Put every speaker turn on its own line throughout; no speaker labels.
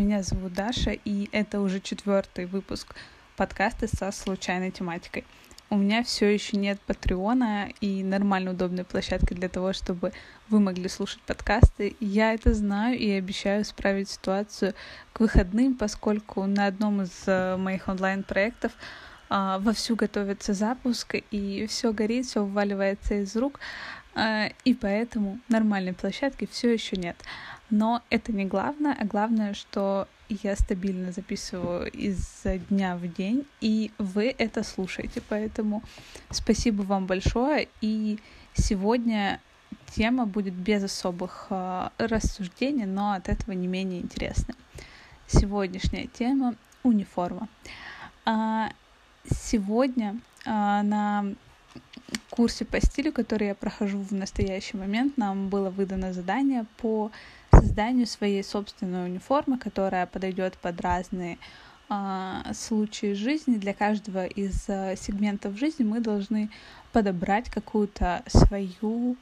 меня зовут Даша, и это уже четвертый выпуск подкаста со случайной тематикой. У меня все еще нет Патреона и нормально удобной площадки для того, чтобы вы могли слушать подкасты. Я это знаю и обещаю исправить ситуацию к выходным, поскольку на одном из э, моих онлайн-проектов а, вовсю готовится запуск, и все горит, все вываливается из рук, а, и поэтому нормальной площадки все еще нет. Но это не главное, а главное, что я стабильно записываю из дня в день, и вы это слушаете. Поэтому спасибо вам большое. И сегодня тема будет без особых э, рассуждений, но от этого не менее интересная. Сегодняшняя тема — униформа. А, сегодня а, на курсе по стилю, который я прохожу в настоящий момент, нам было выдано задание по созданию своей собственной униформы, которая подойдет под разные э, случаи жизни. Для каждого из э, сегментов жизни мы должны подобрать какую-то свою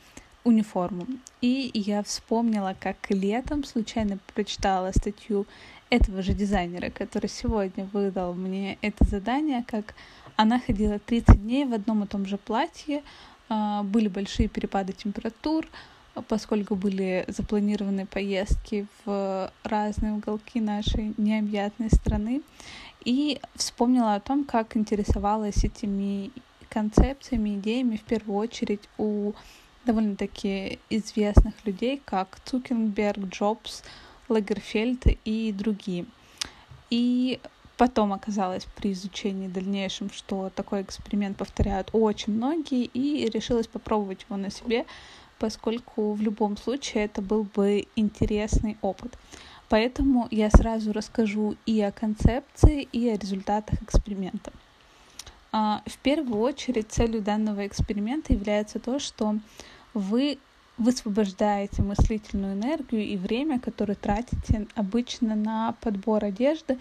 униформу. И я вспомнила, как летом случайно прочитала статью этого же дизайнера, который сегодня выдал мне это задание, как она ходила 30 дней в одном и том же платье, а, были большие перепады температур, поскольку были запланированы поездки в разные уголки нашей необъятной страны. И вспомнила о том, как интересовалась этими концепциями, идеями в первую очередь у довольно-таки известных людей, как Цукенберг, Джобс, Лагерфельд и другие. И потом оказалось при изучении дальнейшем, что такой эксперимент повторяют очень многие, и решилась попробовать его на себе, поскольку в любом случае это был бы интересный опыт. Поэтому я сразу расскажу и о концепции, и о результатах эксперимента. А, в первую очередь целью данного эксперимента является то, что вы высвобождаете мыслительную энергию и время, которое тратите обычно на подбор одежды.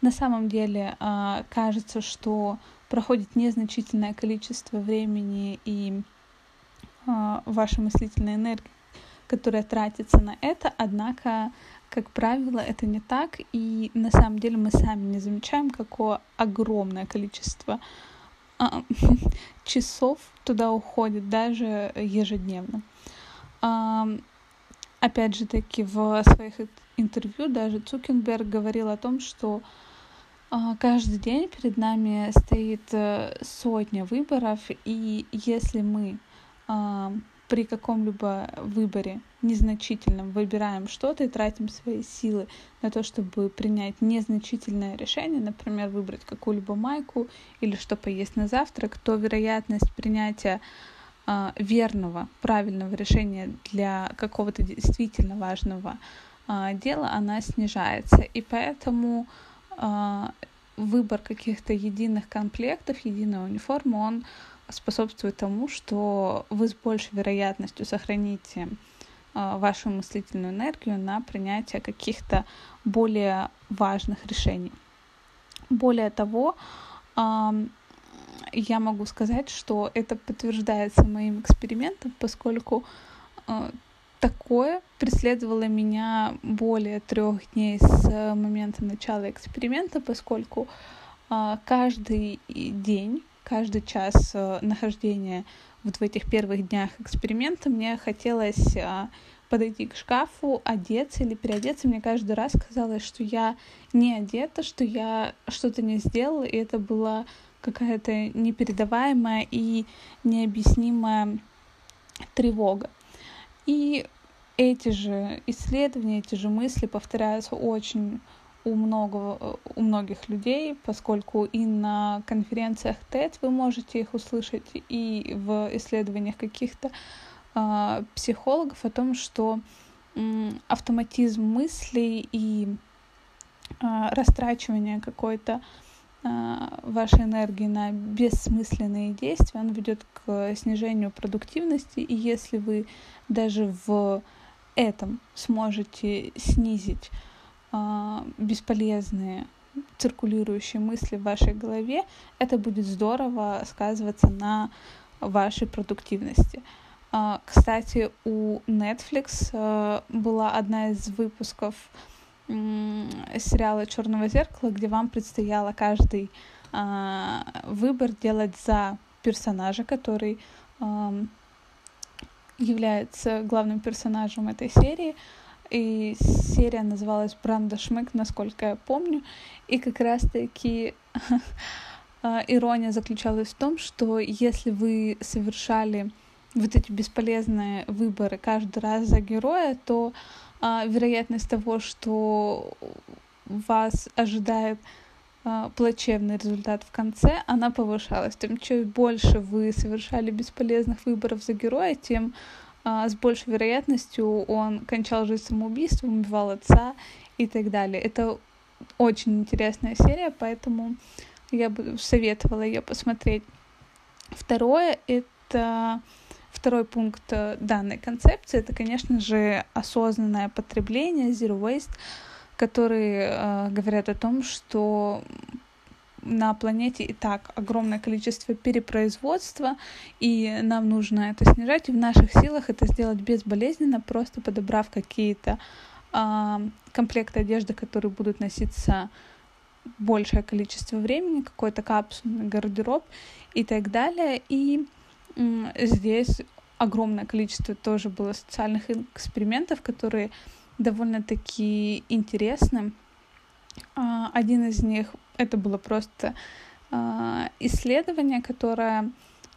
На самом деле а, кажется, что проходит незначительное количество времени и а, ваша мыслительная энергия, которая тратится на это, однако, как правило, это не так, и на самом деле мы сами не замечаем, какое огромное количество а, часов туда уходит даже ежедневно. Опять же таки, в своих интервью даже Цукенберг говорил о том, что каждый день перед нами стоит э, сотня выборов, и если мы а, при каком-либо выборе незначительном выбираем что-то и тратим свои силы на то, чтобы принять незначительное решение, например, выбрать какую-либо майку или что поесть на завтрак, то вероятность принятия э, верного, правильного решения для какого-то действительно важного дела, она снижается. И поэтому выбор каких-то единых комплектов, единой униформы, он способствует тому, что вы с большей вероятностью сохраните а, вашу мыслительную энергию на принятие каких-то более важных решений. Более того, я могу сказать, что это подтверждается моим экспериментом, поскольку а, такое преследовало меня более трех дней с момента начала эксперимента, поскольку а, каждый день каждый час э, нахождения вот в этих первых днях эксперимента мне хотелось а, подойти к шкафу, одеться или переодеться. Мне каждый раз казалось, что я не одета, что я что-то не сделала, и это была какая-то непередаваемая и необъяснимая тревога. И эти же исследования, эти же мысли повторяются очень у, много, у многих людей, поскольку и на конференциях TED вы можете их услышать, и в исследованиях каких-то э, психологов о том, что э, автоматизм мыслей и э, растрачивание какой-то э, вашей энергии на бессмысленные действия, он ведет к снижению продуктивности, и если вы даже в этом сможете снизить а, бесполезные циркулирующие мысли в вашей голове, это будет здорово сказываться на вашей продуктивности. А, кстати, у Netflix а, была одна из выпусков сериала Черного зеркала, где вам предстояло каждый а, выбор делать за персонажа, который является главным персонажем этой серии. И серия называлась Бранда Шмык, насколько я помню. И как раз-таки а, ирония заключалась в том, что если вы совершали вот эти бесполезные выборы каждый раз за героя, то а, вероятность того, что вас ожидает а, плачевный результат в конце, она повышалась. Тем чем больше вы совершали бесполезных выборов за героя, тем а, с большей вероятностью он кончал жизнь самоубийством, убивал отца и так далее. Это очень интересная серия, поэтому я бы советовала ее посмотреть. Второе — это второй пункт э, данной концепции, это, конечно же, осознанное потребление, zero waste, которые э, говорят о том, что на планете и так огромное количество перепроизводства, и нам нужно это снижать, и в наших силах это сделать безболезненно, просто подобрав какие-то э, комплекты одежды, которые будут носиться большее количество времени, какой-то капсульный гардероб и так далее. И здесь огромное количество тоже было социальных экспериментов, которые довольно-таки интересны. А, один из них это было просто а, исследование, которое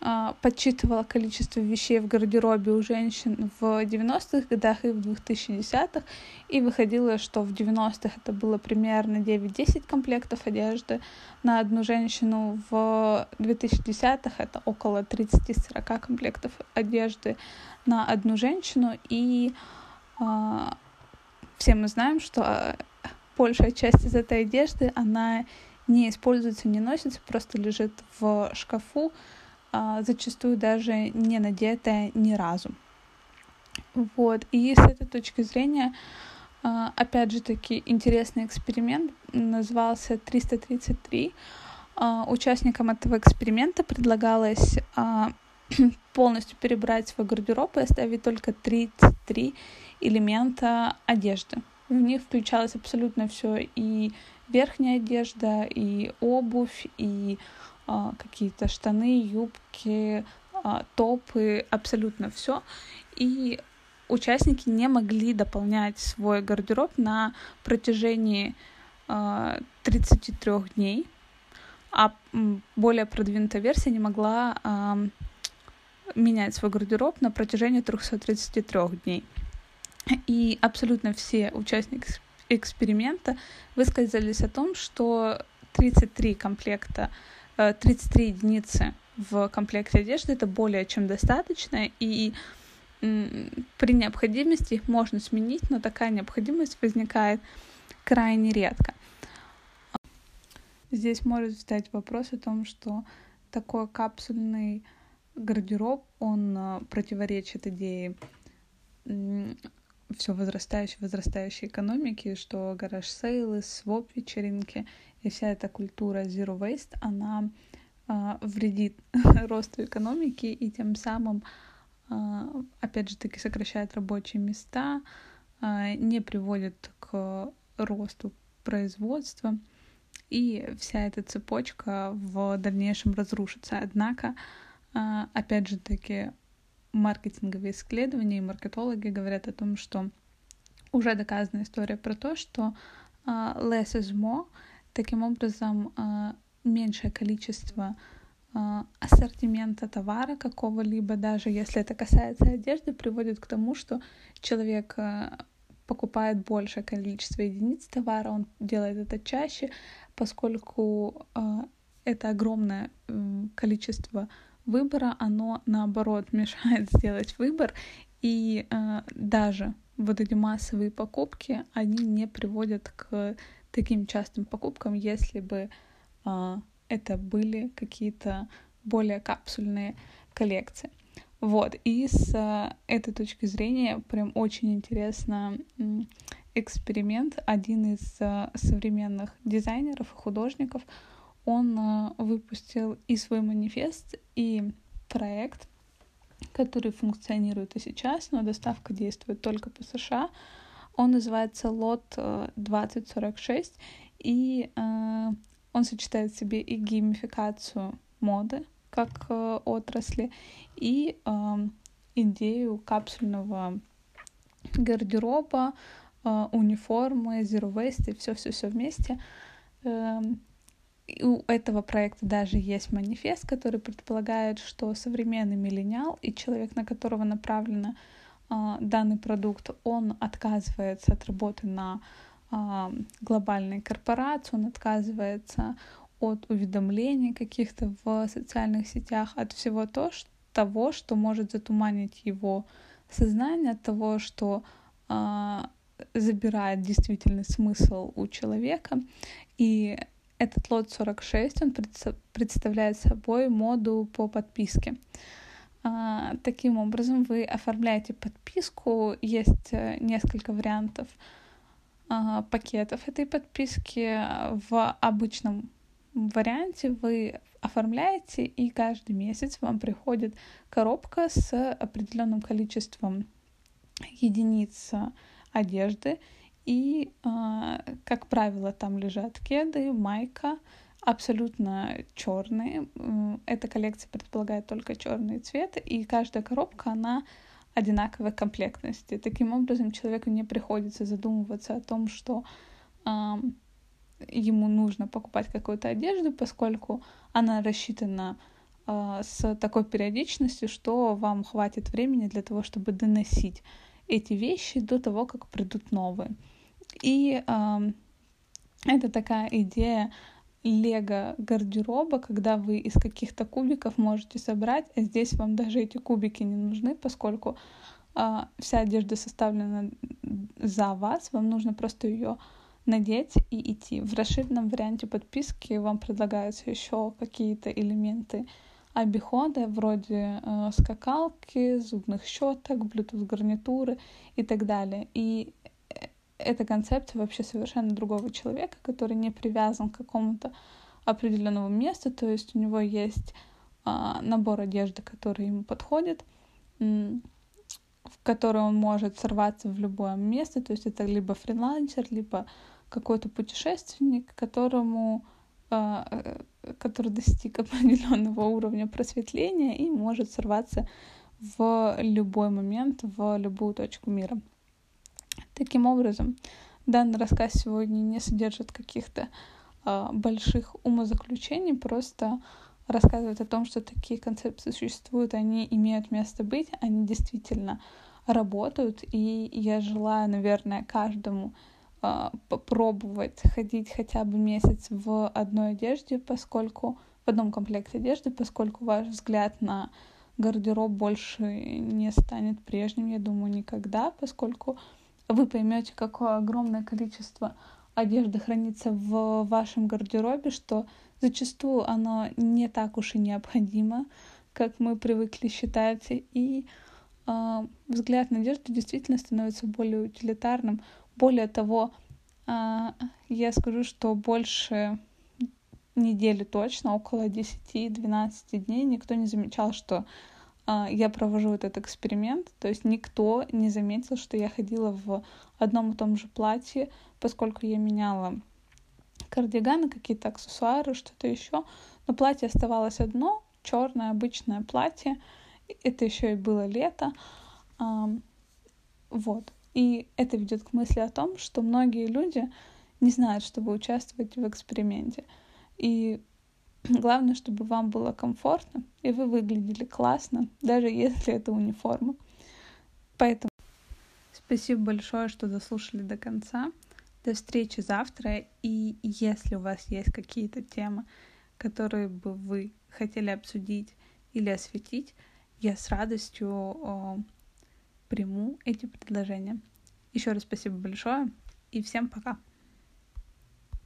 а, подсчитывало количество вещей в гардеробе у женщин в 90-х годах и в 2010-х, и выходило, что в 90-х это было примерно 9-10 комплектов одежды. На одну женщину, в 2010-х это около 30-40 комплектов одежды. На одну женщину, и все мы знаем, что большая часть из этой одежды, она не используется, не носится, просто лежит в шкафу, а, зачастую даже не надетая ни разу. Вот. И с этой точки зрения, а, опять же таки, интересный эксперимент назывался 333. А, участникам этого эксперимента предлагалось а, полностью перебрать свой гардероб и оставить только 33 элемента одежды. В них включалось абсолютно все и верхняя одежда, и обувь, и а, какие-то штаны, юбки, а, топы, абсолютно все. И участники не могли дополнять свой гардероб на протяжении а, 33 дней, а более продвинутая версия не могла а, менять свой гардероб на протяжении 333 дней. И абсолютно все участники эксперимента высказались о том, что 33 комплекта, 33 э, единицы в комплекте одежды это более чем достаточно, и при необходимости их можно сменить, но такая необходимость возникает крайне редко. Здесь может встать вопрос о том, что такой капсульный гардероб, он э, противоречит идее все возрастающей, возрастающей экономики, что гараж-сейлы, своп-вечеринки и вся эта культура zero waste, она э, вредит росту экономики и тем самым, э, опять же таки, сокращает рабочие места, э, не приводит к росту производства, и вся эта цепочка в дальнейшем разрушится. Однако, опять же таки, маркетинговые исследования и маркетологи говорят о том, что уже доказана история про то, что less is more, таким образом uh, меньшее количество uh, ассортимента товара какого-либо, даже если это касается одежды, приводит к тому, что человек uh, покупает большее количество единиц товара, он делает это чаще, поскольку это огромное количество выбора, оно наоборот мешает сделать выбор, и даже вот эти массовые покупки, они не приводят к таким частым покупкам, если бы э, это были какие-то более капсульные коллекции. Вот, и с э, этой точки зрения прям очень интересно э, эксперимент. Один из э, современных дизайнеров и художников — он а, выпустил и свой манифест, и проект, который функционирует и сейчас, но доставка действует только по США. Он называется лот 2046, и он сочетает в себе и геймификацию моды как отрасли, и идею капсульного гардероба, униформы, zero waste и все-все-все вместе. И у этого проекта даже есть манифест, который предполагает, что современный миллениал и человек, на которого направлен э, данный продукт, он отказывается от работы на э, глобальной корпорации, он отказывается от уведомлений каких-то в социальных сетях, от всего то, что, того, что может затуманить его сознание, от того, что э, забирает действительный смысл у человека. И этот лот 46, он представляет собой моду по подписке. А, таким образом, вы оформляете подписку, есть э, несколько вариантов а, пакетов этой подписки. В обычном варианте вы оформляете, и каждый месяц вам приходит коробка с определенным количеством единиц одежды, и, а, как правило, там лежат кеды, майка, абсолютно черные. Эта коллекция предполагает только черный цвет, и каждая коробка, она одинаковой комплектности. Таким образом, человеку не приходится задумываться о том, что э, ему нужно покупать какую-то одежду, поскольку она рассчитана э, с такой периодичностью, что вам хватит времени для того, чтобы доносить эти вещи до того, как придут новые. И э, это такая идея лего гардероба, когда вы из каких-то кубиков можете собрать, а здесь вам даже эти кубики не нужны, поскольку э, вся одежда составлена за вас, вам нужно просто ее надеть и идти. В расширенном варианте подписки вам предлагаются еще какие-то элементы обихода вроде э, скакалки, зубных щеток, Bluetooth гарнитуры и так далее. И эта концепция вообще совершенно другого человека, который не привязан к какому-то определенному месту, то есть у него есть а, набор одежды, который ему подходит, в который он может сорваться в любое место, то есть это либо фрилансер, либо какой-то путешественник, которому а, э, который достиг определенного уровня просветления и может сорваться в любой момент, в любую точку мира. Таким образом, данный рассказ сегодня не содержит каких-то э, больших умозаключений, просто рассказывает о том, что такие концепции существуют, они имеют место быть, они действительно работают, и я желаю, наверное, каждому э, попробовать ходить хотя бы месяц в одной одежде, поскольку в одном комплекте одежды, поскольку ваш взгляд на гардероб больше не станет прежним, я думаю, никогда, поскольку вы поймете, какое огромное количество одежды хранится в вашем гардеробе, что зачастую оно не так уж и необходимо, как мы привыкли считать, и э, взгляд на одежду действительно становится более утилитарным. Более того, э, я скажу, что больше недели точно, около 10-12 дней, никто не замечал, что я провожу этот эксперимент, то есть никто не заметил, что я ходила в одном и том же платье, поскольку я меняла кардиганы, какие-то аксессуары, что-то еще, но платье оставалось одно, черное обычное платье, это еще и было лето, вот. И это ведет к мысли о том, что многие люди не знают, что вы участвуете в эксперименте. И Главное, чтобы вам было комфортно, и вы выглядели классно, даже если это униформа. Поэтому спасибо большое, что дослушали до конца. До встречи завтра. И если у вас есть какие-то темы, которые бы вы хотели обсудить или осветить, я с радостью о, приму эти предложения. Еще раз спасибо большое и всем пока.